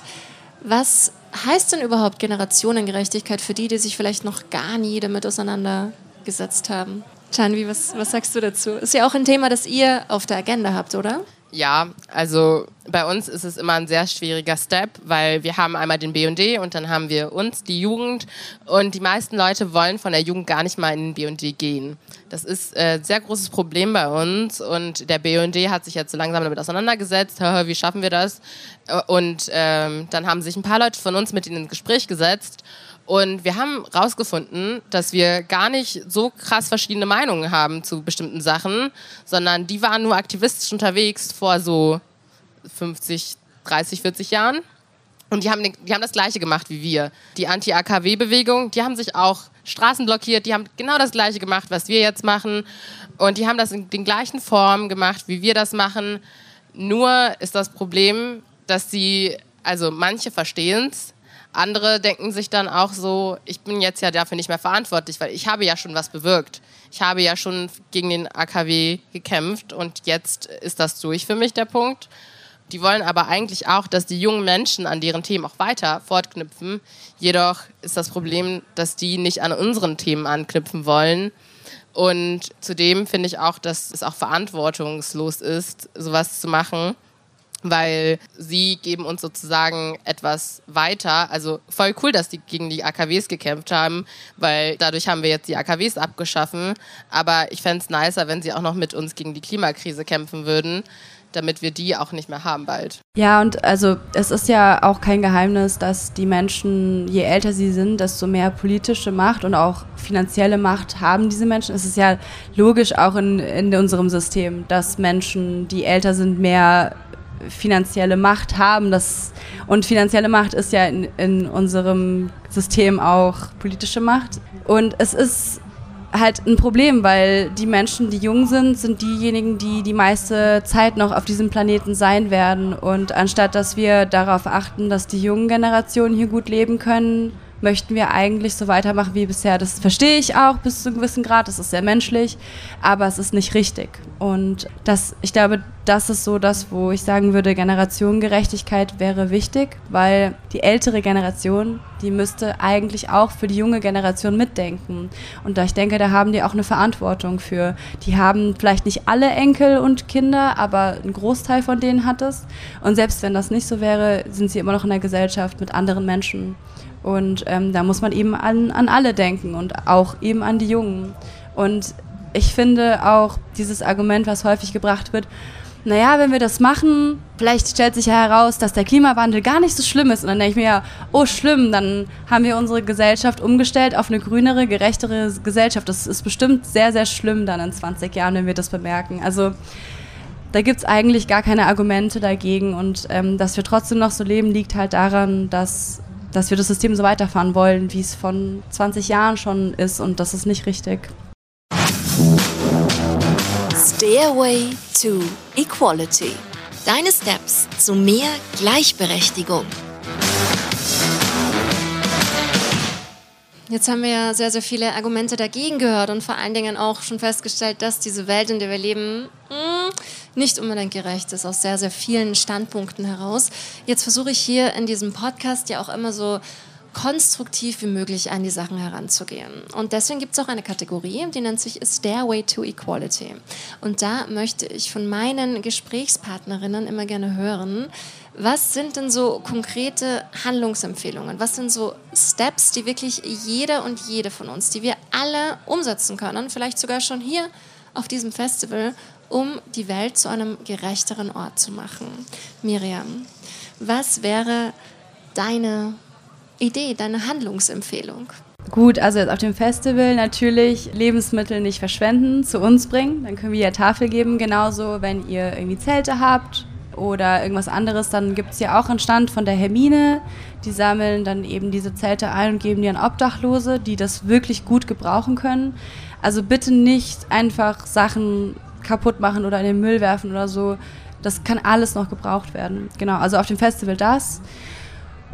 Was heißt denn überhaupt Generationengerechtigkeit für die, die sich vielleicht noch gar nie damit auseinandergesetzt haben? Chanvi, was, was sagst du dazu? Ist ja auch ein Thema, das ihr auf der Agenda habt, oder? Ja, also bei uns ist es immer ein sehr schwieriger Step, weil wir haben einmal den BD und dann haben wir uns, die Jugend. Und die meisten Leute wollen von der Jugend gar nicht mal in den BD gehen. Das ist ein äh, sehr großes Problem bei uns und der BD hat sich jetzt so langsam damit auseinandergesetzt. Wie schaffen wir das? Und ähm, dann haben sich ein paar Leute von uns mit ihnen ins Gespräch gesetzt und wir haben herausgefunden, dass wir gar nicht so krass verschiedene Meinungen haben zu bestimmten Sachen, sondern die waren nur aktivistisch unterwegs vor so 50, 30, 40 Jahren. Und die haben, die haben das Gleiche gemacht wie wir. Die Anti-AKW-Bewegung, die haben sich auch Straßen blockiert, die haben genau das Gleiche gemacht, was wir jetzt machen. Und die haben das in den gleichen Formen gemacht, wie wir das machen. Nur ist das Problem, dass sie, also manche verstehen es, andere denken sich dann auch so, ich bin jetzt ja dafür nicht mehr verantwortlich, weil ich habe ja schon was bewirkt. Ich habe ja schon gegen den AKW gekämpft und jetzt ist das durch für mich der Punkt. Die wollen aber eigentlich auch, dass die jungen Menschen an deren Themen auch weiter fortknüpfen. Jedoch ist das Problem, dass die nicht an unseren Themen anknüpfen wollen. Und zudem finde ich auch, dass es auch verantwortungslos ist, sowas zu machen weil sie geben uns sozusagen etwas weiter. Also voll cool, dass die gegen die AKWs gekämpft haben, weil dadurch haben wir jetzt die AKWs abgeschaffen. Aber ich fände es nicer, wenn sie auch noch mit uns gegen die Klimakrise kämpfen würden damit wir die auch nicht mehr haben bald. Ja, und also es ist ja auch kein Geheimnis, dass die Menschen, je älter sie sind, desto mehr politische Macht und auch finanzielle Macht haben diese Menschen. Es ist ja logisch auch in, in unserem System, dass Menschen, die älter sind, mehr finanzielle Macht haben. Das, und finanzielle Macht ist ja in, in unserem System auch politische Macht. Und es ist halt ein Problem, weil die Menschen, die jung sind, sind diejenigen, die die meiste Zeit noch auf diesem Planeten sein werden. Und anstatt dass wir darauf achten, dass die jungen Generationen hier gut leben können, möchten wir eigentlich so weitermachen wie bisher. Das verstehe ich auch bis zu einem gewissen Grad, das ist sehr menschlich, aber es ist nicht richtig. Und das, ich glaube, das ist so das, wo ich sagen würde, Generationengerechtigkeit wäre wichtig, weil die ältere Generation, die müsste eigentlich auch für die junge Generation mitdenken. Und da ich denke, da haben die auch eine Verantwortung für. Die haben vielleicht nicht alle Enkel und Kinder, aber ein Großteil von denen hat es. Und selbst wenn das nicht so wäre, sind sie immer noch in der Gesellschaft mit anderen Menschen. Und ähm, da muss man eben an, an alle denken und auch eben an die Jungen. Und ich finde auch dieses Argument, was häufig gebracht wird, naja, wenn wir das machen, vielleicht stellt sich ja heraus, dass der Klimawandel gar nicht so schlimm ist. Und dann denke ich mir ja, oh schlimm, dann haben wir unsere Gesellschaft umgestellt auf eine grünere, gerechtere Gesellschaft. Das ist bestimmt sehr, sehr schlimm dann in 20 Jahren, wenn wir das bemerken. Also da gibt es eigentlich gar keine Argumente dagegen. Und ähm, dass wir trotzdem noch so leben, liegt halt daran, dass dass wir das System so weiterfahren wollen, wie es von 20 Jahren schon ist und das ist nicht richtig. Stairway to Equality. Deine Steps zu mehr Gleichberechtigung. Jetzt haben wir ja sehr, sehr viele Argumente dagegen gehört und vor allen Dingen auch schon festgestellt, dass diese Welt, in der wir leben, hm, nicht unbedingt gerecht ist, aus sehr, sehr vielen Standpunkten heraus. Jetzt versuche ich hier in diesem Podcast ja auch immer so konstruktiv wie möglich an die Sachen heranzugehen. Und deswegen gibt es auch eine Kategorie, die nennt sich Stairway to Equality. Und da möchte ich von meinen Gesprächspartnerinnen immer gerne hören, was sind denn so konkrete Handlungsempfehlungen? Was sind so Steps, die wirklich jeder und jede von uns, die wir alle umsetzen können, vielleicht sogar schon hier auf diesem Festival, um die Welt zu einem gerechteren Ort zu machen? Miriam, was wäre deine Idee, deine Handlungsempfehlung? Gut, also jetzt auf dem Festival natürlich Lebensmittel nicht verschwenden, zu uns bringen. Dann können wir ja Tafel geben. Genauso, wenn ihr irgendwie Zelte habt oder irgendwas anderes, dann gibt es ja auch einen Stand von der Hermine. Die sammeln dann eben diese Zelte ein und geben die an Obdachlose, die das wirklich gut gebrauchen können. Also bitte nicht einfach Sachen kaputt machen oder in den Müll werfen oder so Das kann alles noch gebraucht werden. Genau, also auf dem Festival das.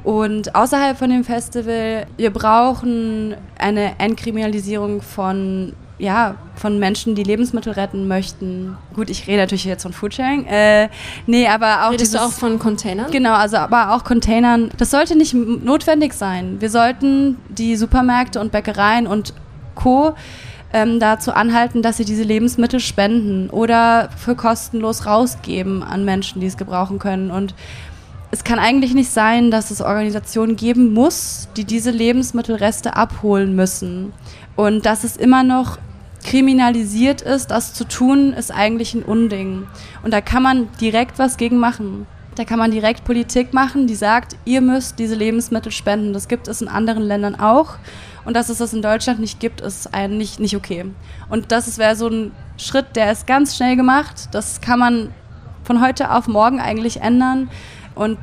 Und außerhalb von dem Festival, wir brauchen eine Entkriminalisierung von, ja, von Menschen, die Lebensmittel retten möchten. Gut, ich rede natürlich jetzt von Foodsharing. Äh, nee, aber auch. Redest dieses, du auch von Containern? Genau, also aber auch Containern. Das sollte nicht notwendig sein. Wir sollten die Supermärkte und Bäckereien und Co. Ähm, dazu anhalten, dass sie diese Lebensmittel spenden oder für kostenlos rausgeben an Menschen, die es gebrauchen können. Und es kann eigentlich nicht sein, dass es Organisationen geben muss, die diese Lebensmittelreste abholen müssen. Und dass es immer noch kriminalisiert ist, das zu tun, ist eigentlich ein Unding. Und da kann man direkt was gegen machen. Da kann man direkt Politik machen, die sagt, ihr müsst diese Lebensmittel spenden. Das gibt es in anderen Ländern auch. Und dass es das in Deutschland nicht gibt, ist eigentlich nicht okay. Und das wäre so ein Schritt, der ist ganz schnell gemacht. Das kann man von heute auf morgen eigentlich ändern. Und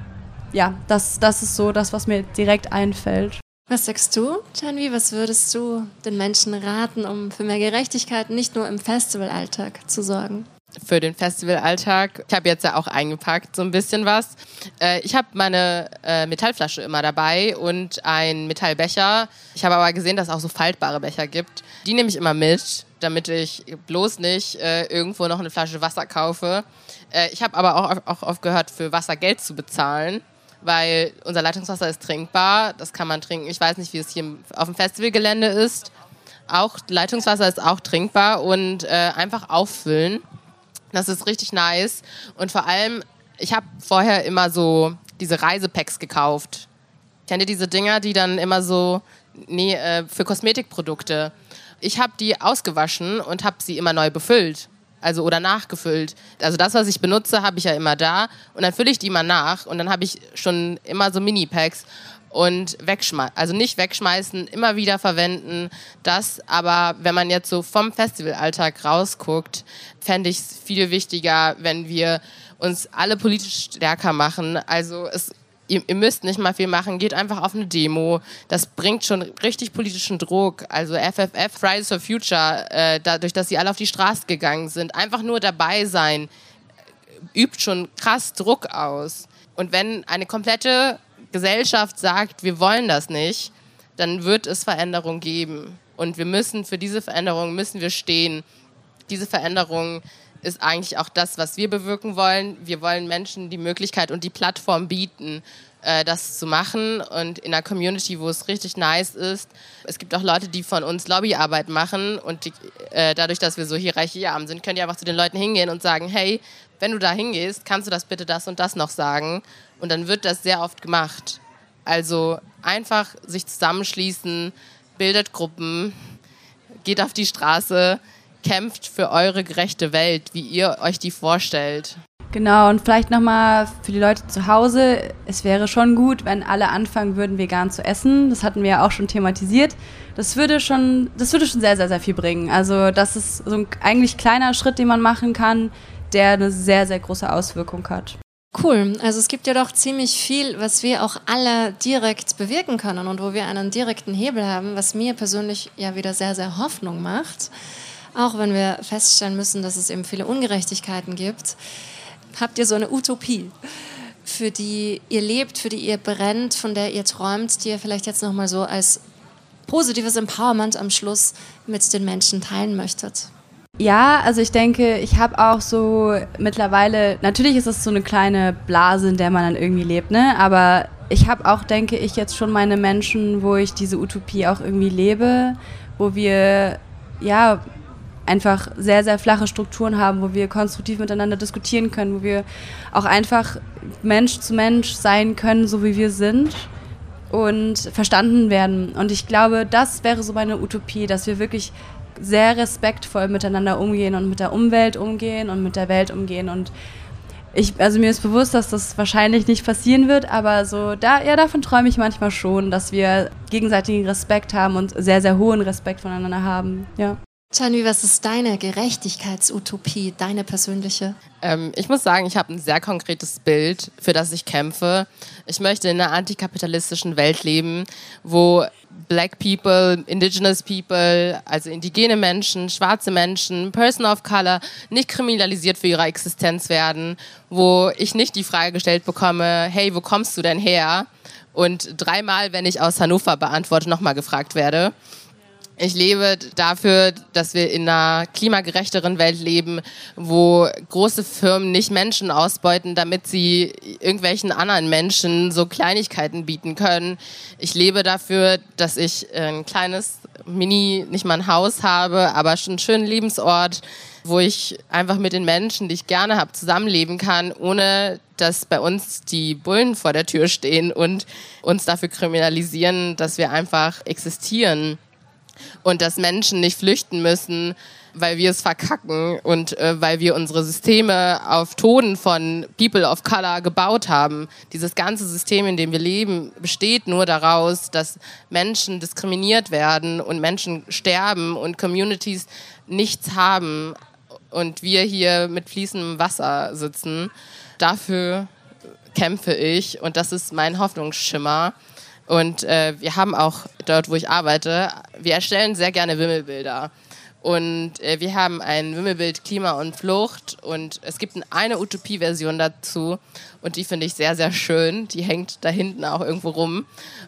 ja, das, das ist so das, was mir direkt einfällt. Was sagst du, Janvi? Was würdest du den Menschen raten, um für mehr Gerechtigkeit nicht nur im Festivalalltag zu sorgen? Für den Festivalalltag. Ich habe jetzt ja auch eingepackt so ein bisschen was. Äh, ich habe meine äh, Metallflasche immer dabei und einen Metallbecher. Ich habe aber gesehen, dass es auch so faltbare Becher gibt. Die nehme ich immer mit, damit ich bloß nicht äh, irgendwo noch eine Flasche Wasser kaufe. Äh, ich habe aber auch, auch aufgehört, für Wasser Geld zu bezahlen weil unser Leitungswasser ist trinkbar. Das kann man trinken. Ich weiß nicht, wie es hier auf dem Festivalgelände ist. Auch Leitungswasser ist auch trinkbar und äh, einfach auffüllen. Das ist richtig nice. Und vor allem, ich habe vorher immer so diese Reisepacks gekauft. Kennt ihr diese Dinger, die dann immer so, nee, äh, für Kosmetikprodukte. Ich habe die ausgewaschen und habe sie immer neu befüllt also oder nachgefüllt. Also das, was ich benutze, habe ich ja immer da und dann fülle ich die mal nach und dann habe ich schon immer so Mini-Packs und wegschmeißen, also nicht wegschmeißen, immer wieder verwenden. Das aber, wenn man jetzt so vom Festivalalltag rausguckt, fände ich es viel wichtiger, wenn wir uns alle politisch stärker machen. Also es ihr, ihr, müsst nicht mal viel machen, geht einfach auf eine Demo. Das bringt schon richtig politischen Druck. Also FFF, Fridays for Future, äh, dadurch, dass sie alle auf die Straße gegangen sind, einfach nur dabei sein, übt schon krass Druck aus. Und wenn eine komplette Gesellschaft sagt, wir wollen das nicht, dann wird es Veränderung geben. Und wir müssen, für diese Veränderung müssen wir stehen. Diese Veränderung ist eigentlich auch das, was wir bewirken wollen. Wir wollen Menschen die Möglichkeit und die Plattform bieten, äh, das zu machen und in einer Community, wo es richtig nice ist. Es gibt auch Leute, die von uns Lobbyarbeit machen und die, äh, dadurch, dass wir so hierarchiearm sind, können die einfach zu den Leuten hingehen und sagen, hey, wenn du da hingehst, kannst du das bitte das und das noch sagen? Und dann wird das sehr oft gemacht. Also einfach sich zusammenschließen, bildet Gruppen, geht auf die Straße, kämpft für eure gerechte Welt, wie ihr euch die vorstellt. Genau, und vielleicht nochmal für die Leute zu Hause, es wäre schon gut, wenn alle anfangen würden, vegan zu essen. Das hatten wir ja auch schon thematisiert. Das würde schon, das würde schon sehr, sehr, sehr viel bringen. Also das ist so ein eigentlich kleiner Schritt, den man machen kann, der eine sehr, sehr große Auswirkung hat. Cool. Also es gibt ja doch ziemlich viel, was wir auch alle direkt bewirken können und wo wir einen direkten Hebel haben, was mir persönlich ja wieder sehr, sehr Hoffnung macht auch wenn wir feststellen müssen, dass es eben viele Ungerechtigkeiten gibt, habt ihr so eine Utopie, für die ihr lebt, für die ihr brennt, von der ihr träumt, die ihr vielleicht jetzt nochmal so als positives Empowerment am Schluss mit den Menschen teilen möchtet? Ja, also ich denke, ich habe auch so mittlerweile, natürlich ist es so eine kleine Blase, in der man dann irgendwie lebt, ne? Aber ich habe auch, denke ich, jetzt schon meine Menschen, wo ich diese Utopie auch irgendwie lebe, wo wir ja einfach sehr, sehr flache Strukturen haben, wo wir konstruktiv miteinander diskutieren können, wo wir auch einfach Mensch zu Mensch sein können, so wie wir sind und verstanden werden. Und ich glaube, das wäre so meine Utopie, dass wir wirklich sehr respektvoll miteinander umgehen und mit der Umwelt umgehen und mit der Welt umgehen und ich, also mir ist bewusst, dass das wahrscheinlich nicht passieren wird, aber so da, ja, davon träume ich manchmal schon, dass wir gegenseitigen Respekt haben und sehr, sehr hohen Respekt voneinander haben. Ja. Chanvi, was ist deine Gerechtigkeitsutopie, deine persönliche? Ähm, ich muss sagen, ich habe ein sehr konkretes Bild, für das ich kämpfe. Ich möchte in einer antikapitalistischen Welt leben, wo Black People, Indigenous People, also indigene Menschen, schwarze Menschen, Person of Color nicht kriminalisiert für ihre Existenz werden, wo ich nicht die Frage gestellt bekomme, hey, wo kommst du denn her? Und dreimal, wenn ich aus Hannover beantworte, nochmal gefragt werde. Ich lebe dafür, dass wir in einer klimagerechteren Welt leben, wo große Firmen nicht Menschen ausbeuten, damit sie irgendwelchen anderen Menschen so Kleinigkeiten bieten können. Ich lebe dafür, dass ich ein kleines Mini, nicht mal ein Haus habe, aber schon einen schönen Lebensort, wo ich einfach mit den Menschen, die ich gerne habe, zusammenleben kann, ohne dass bei uns die Bullen vor der Tür stehen und uns dafür kriminalisieren, dass wir einfach existieren und dass Menschen nicht flüchten müssen, weil wir es verkacken und äh, weil wir unsere Systeme auf Toden von People of Color gebaut haben. Dieses ganze System, in dem wir leben, besteht nur daraus, dass Menschen diskriminiert werden und Menschen sterben und Communities nichts haben und wir hier mit fließendem Wasser sitzen. Dafür kämpfe ich und das ist mein Hoffnungsschimmer. Und äh, wir haben auch dort, wo ich arbeite, wir erstellen sehr gerne Wimmelbilder. Und äh, wir haben ein Wimmelbild Klima und Flucht und es gibt eine Utopie-Version dazu und die finde ich sehr, sehr schön. Die hängt da hinten auch irgendwo rum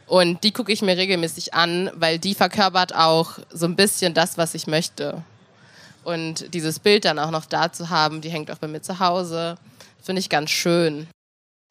und die gucke ich mir regelmäßig an, weil die verkörpert auch so ein bisschen das, was ich möchte. Und dieses Bild dann auch noch da zu haben, die hängt auch bei mir zu Hause, finde ich ganz schön.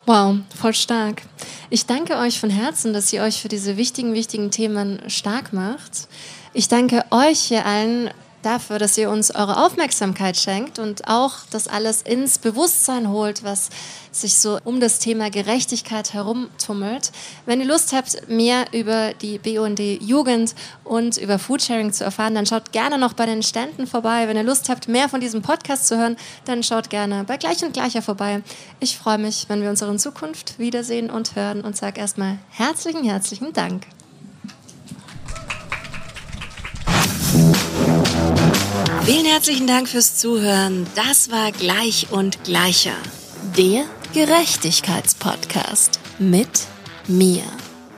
Wow, voll stark. Ich danke euch von Herzen, dass ihr euch für diese wichtigen, wichtigen Themen stark macht. Ich danke euch hier allen dafür, dass ihr uns eure Aufmerksamkeit schenkt und auch das alles ins Bewusstsein holt, was sich so um das Thema Gerechtigkeit herumtummelt. Wenn ihr Lust habt, mehr über die BUND Jugend und über Foodsharing zu erfahren, dann schaut gerne noch bei den Ständen vorbei. Wenn ihr Lust habt, mehr von diesem Podcast zu hören, dann schaut gerne bei Gleich und Gleicher vorbei. Ich freue mich, wenn wir uns in Zukunft wiedersehen und hören und sage erstmal herzlichen, herzlichen Dank. Vielen herzlichen Dank fürs Zuhören. Das war Gleich und Gleicher. Der Gerechtigkeitspodcast mit mir.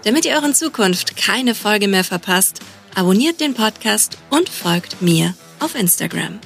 Damit ihr euren Zukunft keine Folge mehr verpasst, abonniert den Podcast und folgt mir auf Instagram.